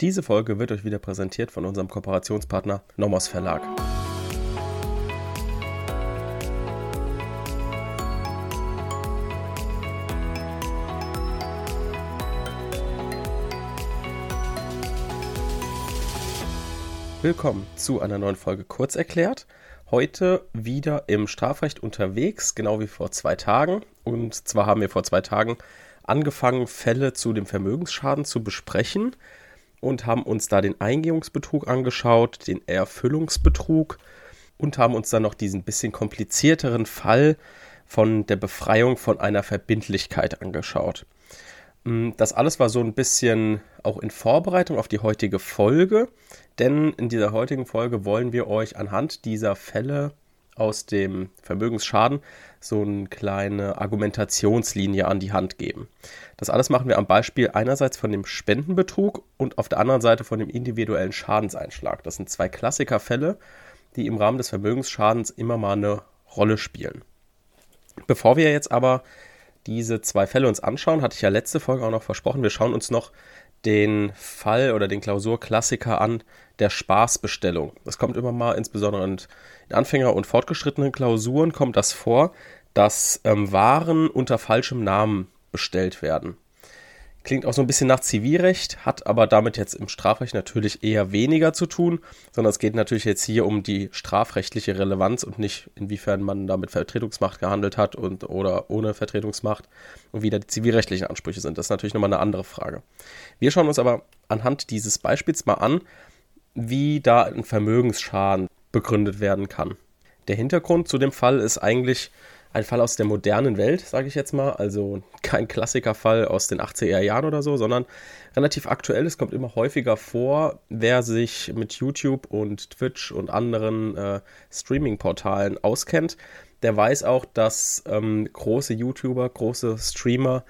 Diese Folge wird euch wieder präsentiert von unserem Kooperationspartner Nomos Verlag. Willkommen zu einer neuen Folge Kurz erklärt. Heute wieder im Strafrecht unterwegs, genau wie vor zwei Tagen. Und zwar haben wir vor zwei Tagen angefangen, Fälle zu dem Vermögensschaden zu besprechen und haben uns da den Eingehungsbetrug angeschaut, den Erfüllungsbetrug und haben uns dann noch diesen bisschen komplizierteren Fall von der Befreiung von einer Verbindlichkeit angeschaut. Mm, das alles war so ein bisschen auch in Vorbereitung auf die heutige Folge, denn in dieser heutigen Folge wollen wir euch anhand dieser Fälle aus dem Vermögensschaden so eine kleine Argumentationslinie an die Hand geben. Das alles machen wir am Beispiel einerseits von dem Spendenbetrug und auf der anderen Seite von dem individuellen Schadenseinschlag. Das sind zwei Klassikerfälle, die im Rahmen des Vermögensschadens immer mal eine Rolle spielen. Bevor wir jetzt aber diese zwei Fälle uns anschauen, hatte ich ja letzte Folge auch noch versprochen, wir schauen uns noch den Fall oder den Klausurklassiker an der Spaßbestellung. Das kommt immer mal, insbesondere in Anfänger- und fortgeschrittenen Klausuren kommt das vor, dass ähm, Waren unter falschem Namen bestellt werden. Klingt auch so ein bisschen nach Zivilrecht, hat aber damit jetzt im Strafrecht natürlich eher weniger zu tun, sondern es geht natürlich jetzt hier um die strafrechtliche Relevanz und nicht inwiefern man da mit Vertretungsmacht gehandelt hat und oder ohne Vertretungsmacht und wie da die zivilrechtlichen Ansprüche sind. Das ist natürlich nochmal eine andere Frage. Wir schauen uns aber anhand dieses Beispiels mal an, wie da ein Vermögensschaden begründet werden kann. Der Hintergrund zu dem Fall ist eigentlich ein Fall aus der modernen Welt, sage ich jetzt mal. Also kein Klassikerfall aus den 80er Jahren oder so, sondern relativ aktuell. Es kommt immer häufiger vor, wer sich mit YouTube und Twitch und anderen äh, Streaming-Portalen auskennt, der weiß auch, dass ähm, große YouTuber, große Streamer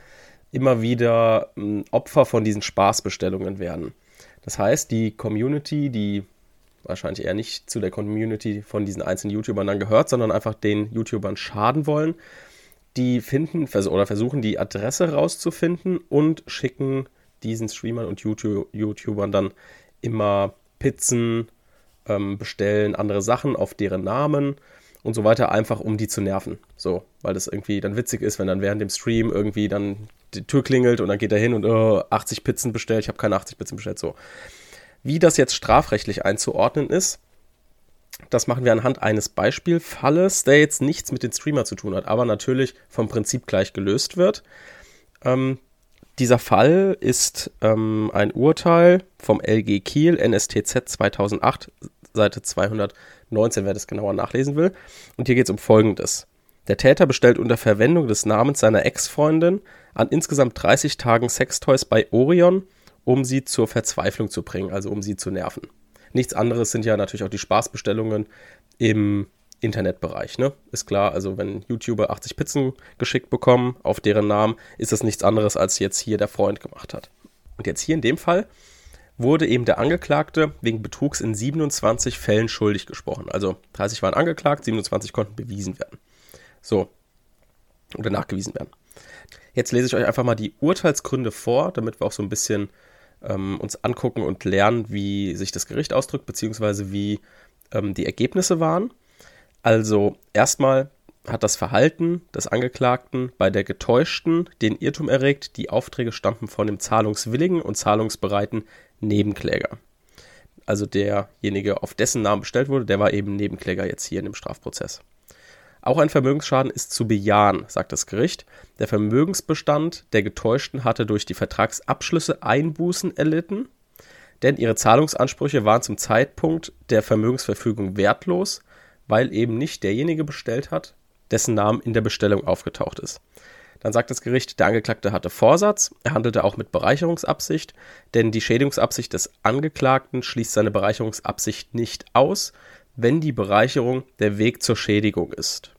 immer wieder ähm, Opfer von diesen Spaßbestellungen werden. Das heißt, die Community, die wahrscheinlich eher nicht zu der Community von diesen einzelnen YouTubern dann gehört, sondern einfach den YouTubern schaden wollen. Die finden oder versuchen die Adresse rauszufinden und schicken diesen Streamern und YouTubern dann immer Pizzen, ähm, bestellen andere Sachen auf deren Namen und so weiter, einfach um die zu nerven. So, weil das irgendwie dann witzig ist, wenn dann während dem Stream irgendwie dann die Tür klingelt und dann geht er hin und oh, 80 Pizzen bestellt, ich habe keine 80 Pizzen bestellt, so. Wie das jetzt strafrechtlich einzuordnen ist, das machen wir anhand eines Beispielfalles, der jetzt nichts mit dem Streamer zu tun hat, aber natürlich vom Prinzip gleich gelöst wird. Ähm, dieser Fall ist ähm, ein Urteil vom LG Kiel, NSTZ 2008, Seite 219, wer das genauer nachlesen will. Und hier geht es um Folgendes. Der Täter bestellt unter Verwendung des Namens seiner Ex-Freundin an insgesamt 30 Tagen Sextoys bei Orion um sie zur Verzweiflung zu bringen, also um sie zu nerven. Nichts anderes sind ja natürlich auch die Spaßbestellungen im Internetbereich, ne? Ist klar, also wenn YouTuber 80 Pizzen geschickt bekommen auf deren Namen, ist das nichts anderes, als jetzt hier der Freund gemacht hat. Und jetzt hier in dem Fall wurde eben der Angeklagte wegen Betrugs in 27 Fällen schuldig gesprochen. Also 30 waren angeklagt, 27 konnten bewiesen werden. So. Oder nachgewiesen werden. Jetzt lese ich euch einfach mal die Urteilsgründe vor, damit wir auch so ein bisschen ähm, uns angucken und lernen, wie sich das Gericht ausdrückt, beziehungsweise wie ähm, die Ergebnisse waren. Also erstmal hat das Verhalten des Angeklagten bei der Getäuschten den Irrtum erregt, die Aufträge stammten von dem zahlungswilligen und zahlungsbereiten Nebenkläger. Also derjenige, auf dessen Namen bestellt wurde, der war eben Nebenkläger jetzt hier in dem Strafprozess. Auch ein Vermögensschaden ist zu bejahen, sagt das Gericht. Der Vermögensbestand der Getäuschten hatte durch die Vertragsabschlüsse Einbußen erlitten, denn ihre Zahlungsansprüche waren zum Zeitpunkt der Vermögensverfügung wertlos, weil eben nicht derjenige bestellt hat, dessen Name in der Bestellung aufgetaucht ist. Dann sagt das Gericht, der Angeklagte hatte Vorsatz, er handelte auch mit Bereicherungsabsicht, denn die Schädigungsabsicht des Angeklagten schließt seine Bereicherungsabsicht nicht aus, wenn die Bereicherung der Weg zur Schädigung ist.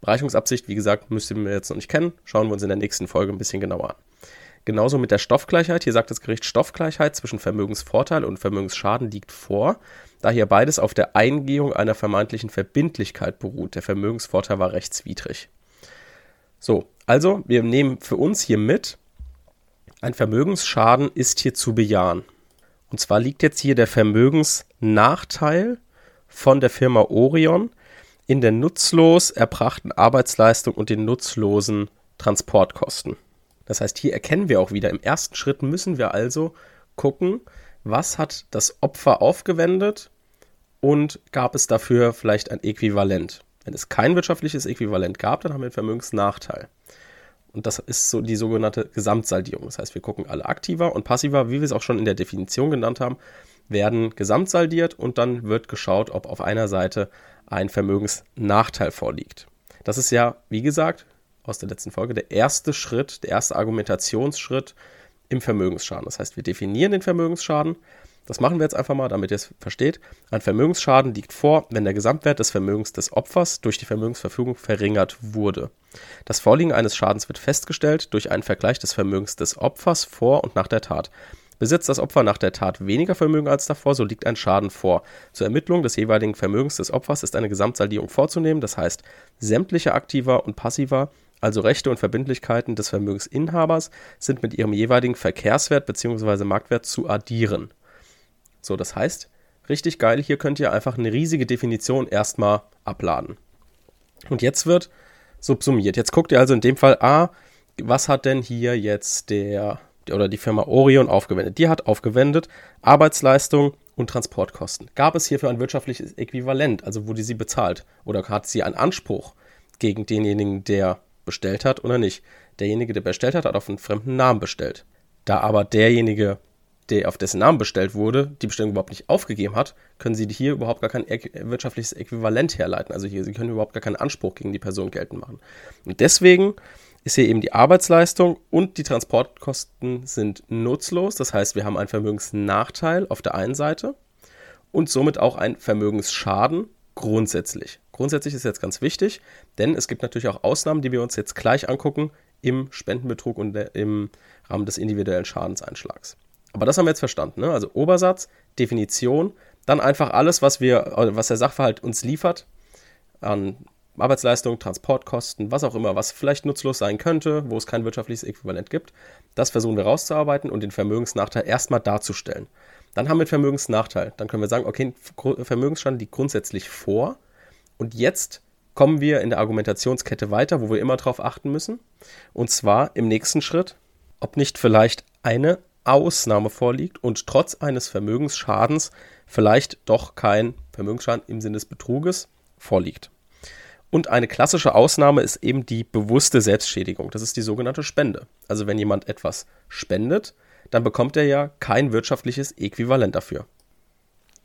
Bereicherungsabsicht, wie gesagt, müssen wir jetzt noch nicht kennen. Schauen wir uns in der nächsten Folge ein bisschen genauer an. Genauso mit der Stoffgleichheit. Hier sagt das Gericht, Stoffgleichheit zwischen Vermögensvorteil und Vermögensschaden liegt vor, da hier beides auf der Eingehung einer vermeintlichen Verbindlichkeit beruht. Der Vermögensvorteil war rechtswidrig. So, also wir nehmen für uns hier mit, ein Vermögensschaden ist hier zu bejahen. Und zwar liegt jetzt hier der Vermögensnachteil von der Firma Orion in der nutzlos erbrachten Arbeitsleistung und den nutzlosen Transportkosten. Das heißt, hier erkennen wir auch wieder, im ersten Schritt müssen wir also gucken, was hat das Opfer aufgewendet und gab es dafür vielleicht ein Äquivalent. Wenn es kein wirtschaftliches Äquivalent gab, dann haben wir einen Vermögensnachteil. Und das ist so die sogenannte Gesamtsaldierung. Das heißt, wir gucken alle aktiver und passiver, wie wir es auch schon in der Definition genannt haben, werden gesamtsaldiert und dann wird geschaut, ob auf einer Seite ein Vermögensnachteil vorliegt. Das ist ja, wie gesagt, aus der letzten Folge der erste Schritt, der erste Argumentationsschritt im Vermögensschaden. Das heißt, wir definieren den Vermögensschaden. Das machen wir jetzt einfach mal, damit ihr es versteht. Ein Vermögensschaden liegt vor, wenn der Gesamtwert des Vermögens des Opfers durch die Vermögensverfügung verringert wurde. Das Vorliegen eines Schadens wird festgestellt durch einen Vergleich des Vermögens des Opfers vor und nach der Tat. Besitzt das Opfer nach der Tat weniger Vermögen als davor, so liegt ein Schaden vor. Zur Ermittlung des jeweiligen Vermögens des Opfers ist eine Gesamtsaldierung vorzunehmen, das heißt, sämtliche Aktiva und Passiva, also Rechte und Verbindlichkeiten des Vermögensinhabers, sind mit ihrem jeweiligen Verkehrswert bzw. Marktwert zu addieren. So, das heißt, richtig geil, hier könnt ihr einfach eine riesige Definition erstmal abladen. Und jetzt wird subsumiert. Jetzt guckt ihr also in dem Fall, ah, was hat denn hier jetzt der oder die Firma Orion aufgewendet. Die hat aufgewendet Arbeitsleistung und Transportkosten. Gab es hierfür ein wirtschaftliches Äquivalent, also wurde sie bezahlt? Oder hat sie einen Anspruch gegen denjenigen, der bestellt hat oder nicht? Derjenige, der bestellt hat, hat auf einen fremden Namen bestellt. Da aber derjenige, der auf dessen Namen bestellt wurde, die Bestellung überhaupt nicht aufgegeben hat, können Sie hier überhaupt gar kein wirtschaftliches Äquivalent herleiten. Also hier, Sie können überhaupt gar keinen Anspruch gegen die Person geltend machen. Und deswegen ist hier eben die Arbeitsleistung und die Transportkosten sind nutzlos. Das heißt, wir haben einen Vermögensnachteil auf der einen Seite und somit auch einen Vermögensschaden grundsätzlich. Grundsätzlich ist jetzt ganz wichtig, denn es gibt natürlich auch Ausnahmen, die wir uns jetzt gleich angucken im Spendenbetrug und im Rahmen des individuellen Schadenseinschlags. Aber das haben wir jetzt verstanden. Ne? Also Obersatz, Definition, dann einfach alles, was wir, was der Sachverhalt uns liefert an Arbeitsleistung, Transportkosten, was auch immer, was vielleicht nutzlos sein könnte, wo es kein wirtschaftliches Äquivalent gibt. Das versuchen wir rauszuarbeiten und den Vermögensnachteil erstmal darzustellen. Dann haben wir einen Vermögensnachteil. Dann können wir sagen, okay, Vermögensstand liegt grundsätzlich vor. Und jetzt kommen wir in der Argumentationskette weiter, wo wir immer darauf achten müssen. Und zwar im nächsten Schritt, ob nicht vielleicht eine Ausnahme vorliegt und trotz eines Vermögensschadens vielleicht doch kein Vermögensschaden im Sinne des Betruges vorliegt. Und eine klassische Ausnahme ist eben die bewusste Selbstschädigung. Das ist die sogenannte Spende. Also wenn jemand etwas spendet, dann bekommt er ja kein wirtschaftliches Äquivalent dafür.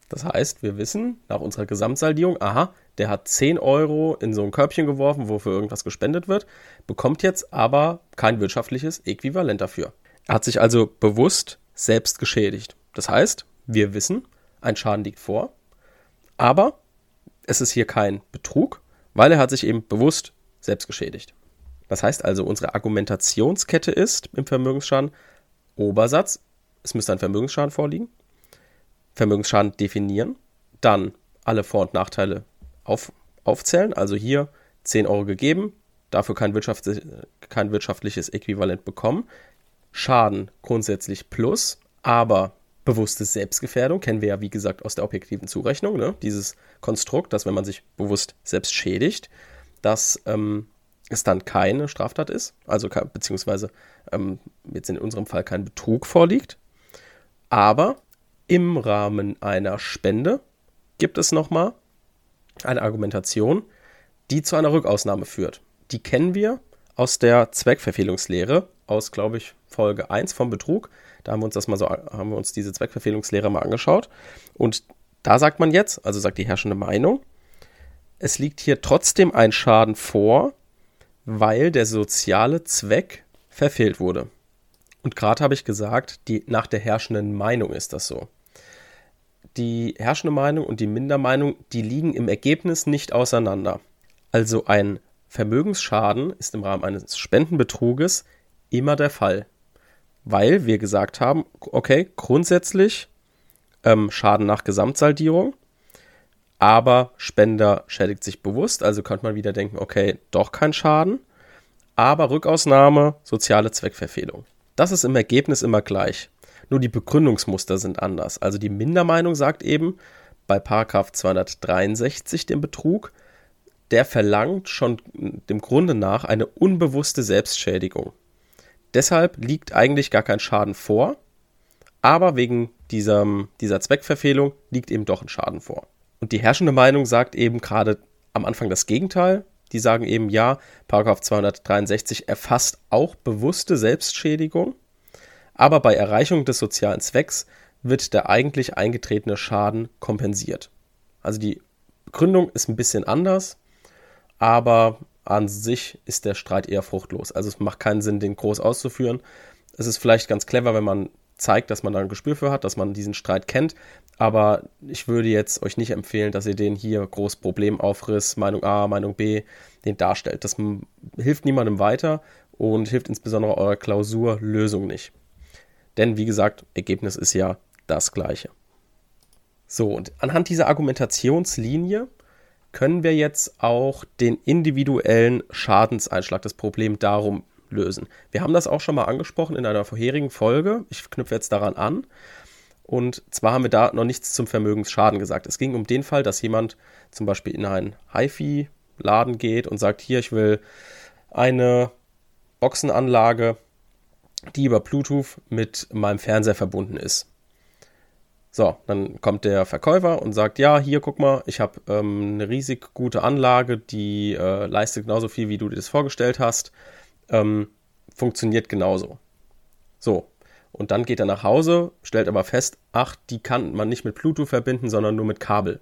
Das heißt, wir wissen nach unserer Gesamtsaldierung, aha, der hat 10 Euro in so ein Körbchen geworfen, wofür irgendwas gespendet wird, bekommt jetzt aber kein wirtschaftliches Äquivalent dafür. Er hat sich also bewusst selbst geschädigt. Das heißt, wir wissen, ein Schaden liegt vor, aber es ist hier kein Betrug, weil er hat sich eben bewusst selbst geschädigt. Das heißt also, unsere Argumentationskette ist im Vermögensschaden Obersatz, es müsste ein Vermögensschaden vorliegen, Vermögensschaden definieren, dann alle Vor- und Nachteile auf, aufzählen, also hier 10 Euro gegeben, dafür kein, wirtschaftlich, kein wirtschaftliches Äquivalent bekommen, Schaden grundsätzlich plus, aber bewusste Selbstgefährdung kennen wir ja, wie gesagt, aus der objektiven Zurechnung. Ne? Dieses Konstrukt, dass wenn man sich bewusst selbst schädigt, dass ähm, es dann keine Straftat ist, also beziehungsweise ähm, jetzt in unserem Fall kein Betrug vorliegt. Aber im Rahmen einer Spende gibt es nochmal eine Argumentation, die zu einer Rückausnahme führt. Die kennen wir aus der Zweckverfehlungslehre, aus, glaube ich, Folge 1 vom Betrug. Da haben wir uns das mal so, haben wir uns diese Zweckverfehlungslehre mal angeschaut. Und da sagt man jetzt, also sagt die herrschende Meinung, es liegt hier trotzdem ein Schaden vor, weil der soziale Zweck verfehlt wurde. Und gerade habe ich gesagt, die, nach der herrschenden Meinung ist das so. Die herrschende Meinung und die Mindermeinung, die liegen im Ergebnis nicht auseinander. Also ein Vermögensschaden ist im Rahmen eines Spendenbetruges immer der Fall weil wir gesagt haben, okay, grundsätzlich ähm, Schaden nach Gesamtsaldierung, aber Spender schädigt sich bewusst, also könnte man wieder denken, okay, doch kein Schaden, aber Rückausnahme, soziale Zweckverfehlung. Das ist im Ergebnis immer gleich. Nur die Begründungsmuster sind anders. Also die Mindermeinung sagt eben bei Paragraph 263 den Betrug, der verlangt schon dem Grunde nach eine unbewusste Selbstschädigung. Deshalb liegt eigentlich gar kein Schaden vor, aber wegen dieser, dieser Zweckverfehlung liegt eben doch ein Schaden vor. Und die herrschende Meinung sagt eben gerade am Anfang das Gegenteil. Die sagen eben, ja, Paragraph 263 erfasst auch bewusste Selbstschädigung, aber bei Erreichung des sozialen Zwecks wird der eigentlich eingetretene Schaden kompensiert. Also die Begründung ist ein bisschen anders, aber an sich ist der Streit eher fruchtlos. Also es macht keinen Sinn, den groß auszuführen. Es ist vielleicht ganz clever, wenn man zeigt, dass man da ein Gespür für hat, dass man diesen Streit kennt. Aber ich würde jetzt euch nicht empfehlen, dass ihr den hier groß Problemaufriss, Meinung A, Meinung B, den darstellt. Das hilft niemandem weiter und hilft insbesondere eurer Klausurlösung nicht. Denn wie gesagt, Ergebnis ist ja das gleiche. So, und anhand dieser Argumentationslinie können wir jetzt auch den individuellen Schadenseinschlag, das Problem darum lösen. Wir haben das auch schon mal angesprochen in einer vorherigen Folge. Ich knüpfe jetzt daran an. Und zwar haben wir da noch nichts zum Vermögensschaden gesagt. Es ging um den Fall, dass jemand zum Beispiel in einen HiFi-Laden geht und sagt, hier, ich will eine Boxenanlage, die über Bluetooth mit meinem Fernseher verbunden ist. So, dann kommt der Verkäufer und sagt, ja, hier guck mal, ich habe ähm, eine riesig gute Anlage, die äh, leistet genauso viel, wie du dir das vorgestellt hast ähm, funktioniert genauso. So. Und dann geht er nach Hause, stellt aber fest, ach, die kann man nicht mit Bluetooth verbinden, sondern nur mit Kabel.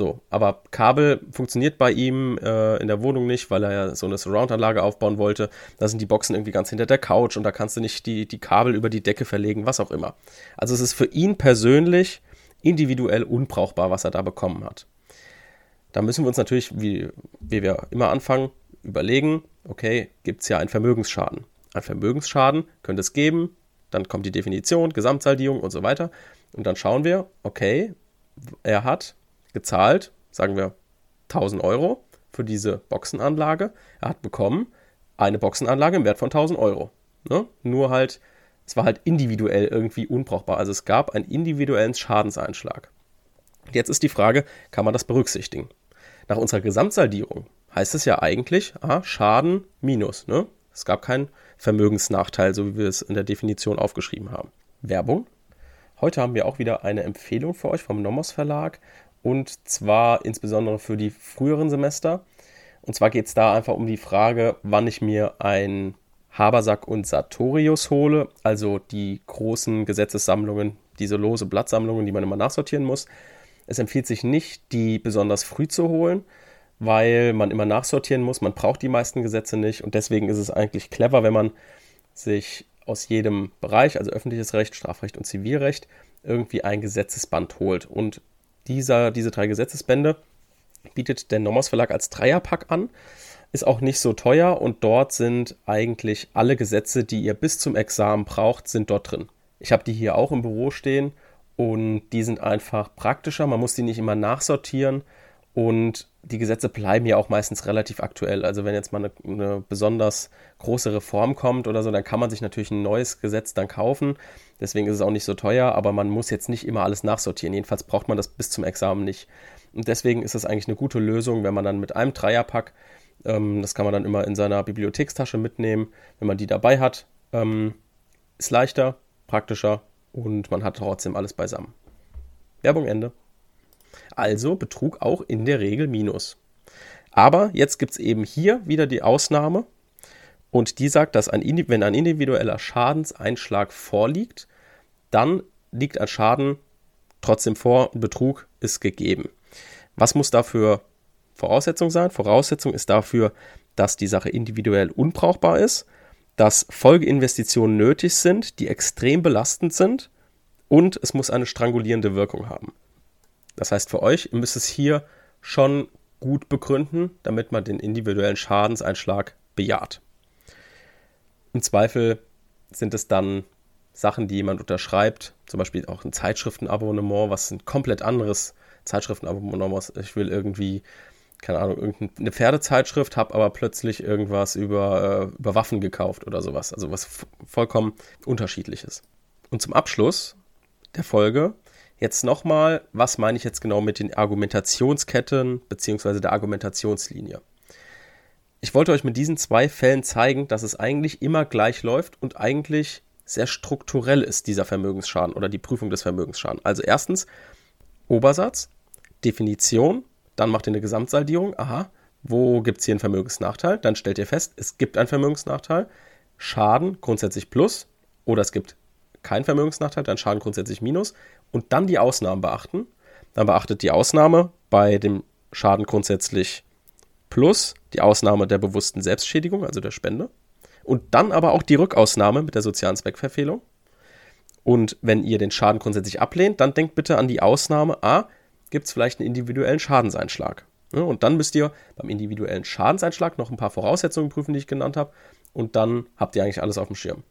So, aber Kabel funktioniert bei ihm äh, in der Wohnung nicht, weil er ja so eine Surround-Anlage aufbauen wollte. Da sind die Boxen irgendwie ganz hinter der Couch und da kannst du nicht die, die Kabel über die Decke verlegen, was auch immer. Also es ist für ihn persönlich individuell unbrauchbar, was er da bekommen hat. Da müssen wir uns natürlich, wie, wie wir immer anfangen, überlegen, okay, gibt es ja einen Vermögensschaden. Ein Vermögensschaden könnte es geben, dann kommt die Definition, Gesamtsaldierung und so weiter. Und dann schauen wir, okay, er hat gezahlt, sagen wir 1000 Euro für diese Boxenanlage. Er hat bekommen eine Boxenanlage im Wert von 1000 Euro. Ne? Nur halt, es war halt individuell irgendwie unbrauchbar. Also es gab einen individuellen Schadenseinschlag. Jetzt ist die Frage, kann man das berücksichtigen? Nach unserer Gesamtsaldierung heißt es ja eigentlich, ah, Schaden minus. Ne? Es gab keinen Vermögensnachteil, so wie wir es in der Definition aufgeschrieben haben. Werbung. Heute haben wir auch wieder eine Empfehlung für euch vom Nomos Verlag und zwar insbesondere für die früheren Semester. Und zwar geht es da einfach um die Frage, wann ich mir ein Habersack und Sartorius hole, also die großen Gesetzessammlungen, diese lose Blattsammlungen, die man immer nachsortieren muss. Es empfiehlt sich nicht, die besonders früh zu holen, weil man immer nachsortieren muss. Man braucht die meisten Gesetze nicht und deswegen ist es eigentlich clever, wenn man sich aus jedem Bereich, also öffentliches Recht, Strafrecht und Zivilrecht, irgendwie ein Gesetzesband holt. Und dieser, diese drei Gesetzesbände bietet der Nomos Verlag als Dreierpack an. Ist auch nicht so teuer und dort sind eigentlich alle Gesetze, die ihr bis zum Examen braucht, sind dort drin. Ich habe die hier auch im Büro stehen und die sind einfach praktischer. Man muss die nicht immer nachsortieren und die Gesetze bleiben ja auch meistens relativ aktuell. Also wenn jetzt mal eine, eine, besonders große Reform kommt oder so, dann kann man sich natürlich ein neues Gesetz dann kaufen. Deswegen ist es auch nicht so teuer, aber man muss jetzt nicht immer alles nachsortieren. Jedenfalls braucht man das bis zum Examen nicht. Und deswegen ist das eigentlich eine gute Lösung, wenn man dann mit einem Dreierpack, ähm, das kann man dann immer in seiner Bibliothekstasche mitnehmen, wenn man die dabei hat, ähm, ist leichter, praktischer und man hat trotzdem alles beisammen. Werbung Ende. Also Betrug auch in der Regel Minus. Aber jetzt gibt es eben hier wieder die Ausnahme und die sagt, dass ein, wenn ein individueller Schadenseinschlag vorliegt, dann liegt ein Schaden trotzdem vor Betrug ist gegeben. Was muss dafür Voraussetzung sein? Voraussetzung ist dafür, dass die Sache individuell unbrauchbar ist, dass Folgeinvestitionen nötig sind, die extrem belastend sind und es muss eine strangulierende Wirkung haben. Das heißt für euch, ihr müsst es hier schon gut begründen, damit man den individuellen Schadenseinschlag bejaht. Im Zweifel sind es dann Sachen, die jemand unterschreibt, zum Beispiel auch ein Zeitschriftenabonnement, was ein komplett anderes Zeitschriftenabonnement ist. Ich will irgendwie, keine Ahnung, irgendeine Pferdezeitschrift, habe aber plötzlich irgendwas über, äh, über Waffen gekauft oder sowas. Also was vollkommen unterschiedliches. Und zum Abschluss der Folge jetzt nochmal, was meine ich jetzt genau mit den Argumentationsketten bzw. der Argumentationslinie. Ich wollte euch mit diesen zwei Fällen zeigen, dass es eigentlich immer gleich läuft und eigentlich sehr strukturell ist, dieser Vermögensschaden oder die Prüfung des Vermögensschadens. Also erstens Obersatz, Definition, dann macht ihr eine Gesamtsaldierung. Aha, wo gibt es hier einen Vermögensnachteil? Dann stellt ihr fest, es gibt einen Vermögensnachteil. Schaden grundsätzlich plus oder es gibt keinen Vermögensnachteil, dann Schaden grundsätzlich minus. Und dann die Ausnahmen beachten. Dann beachtet die Ausnahme bei dem Schaden grundsätzlich plus die Ausnahme der bewussten Selbstschädigung, also der Spende. Und dann aber auch die Rückausnahme mit der sozialen Zweckverfehlung. Und wenn ihr den Schaden grundsätzlich ablehnt, dann denkt bitte an die Ausnahme, a, gibt es vielleicht einen individuellen Schadenseinschlag. Und dann müsst ihr beim individuellen Schadenseinschlag noch ein paar Voraussetzungen prüfen, die ich genannt habe. Und dann habt ihr eigentlich alles auf dem Schirm.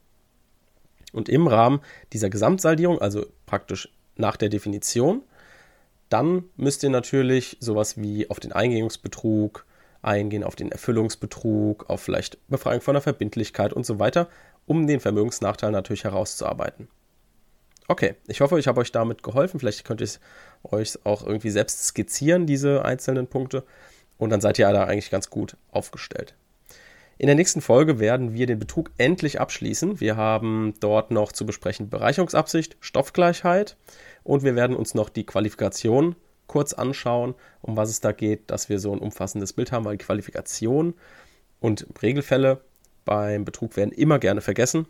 Und im Rahmen dieser Gesamtsaldierung, also praktisch nach der Definition, dann müsst ihr natürlich sowas wie auf den Eingehungsbetrug eingehen, auf den Erfüllungsbetrug, auf vielleicht Befreiung von der Verbindlichkeit und so weiter, um den Vermögensnachteil natürlich herauszuarbeiten. Okay, ich hoffe, ich habe euch damit geholfen. Vielleicht könnt ihr es euch auch irgendwie selbst skizzieren, diese einzelnen Punkte. Und dann seid ihr da eigentlich ganz gut aufgestellt. In der nächsten Folge werden wir den Betrug endlich abschließen. Wir haben dort noch zu besprechen Bereicherungsabsicht, Stoffgleichheit und wir werden uns noch die Qualifikation kurz anschauen, um was es da geht, dass wir so ein umfassendes Bild haben, weil Qualifikation und Regelfälle beim Betrug werden immer gerne vergessen.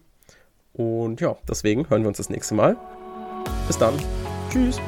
Und ja, deswegen hören wir uns das nächste Mal. Bis dann. Tschüss.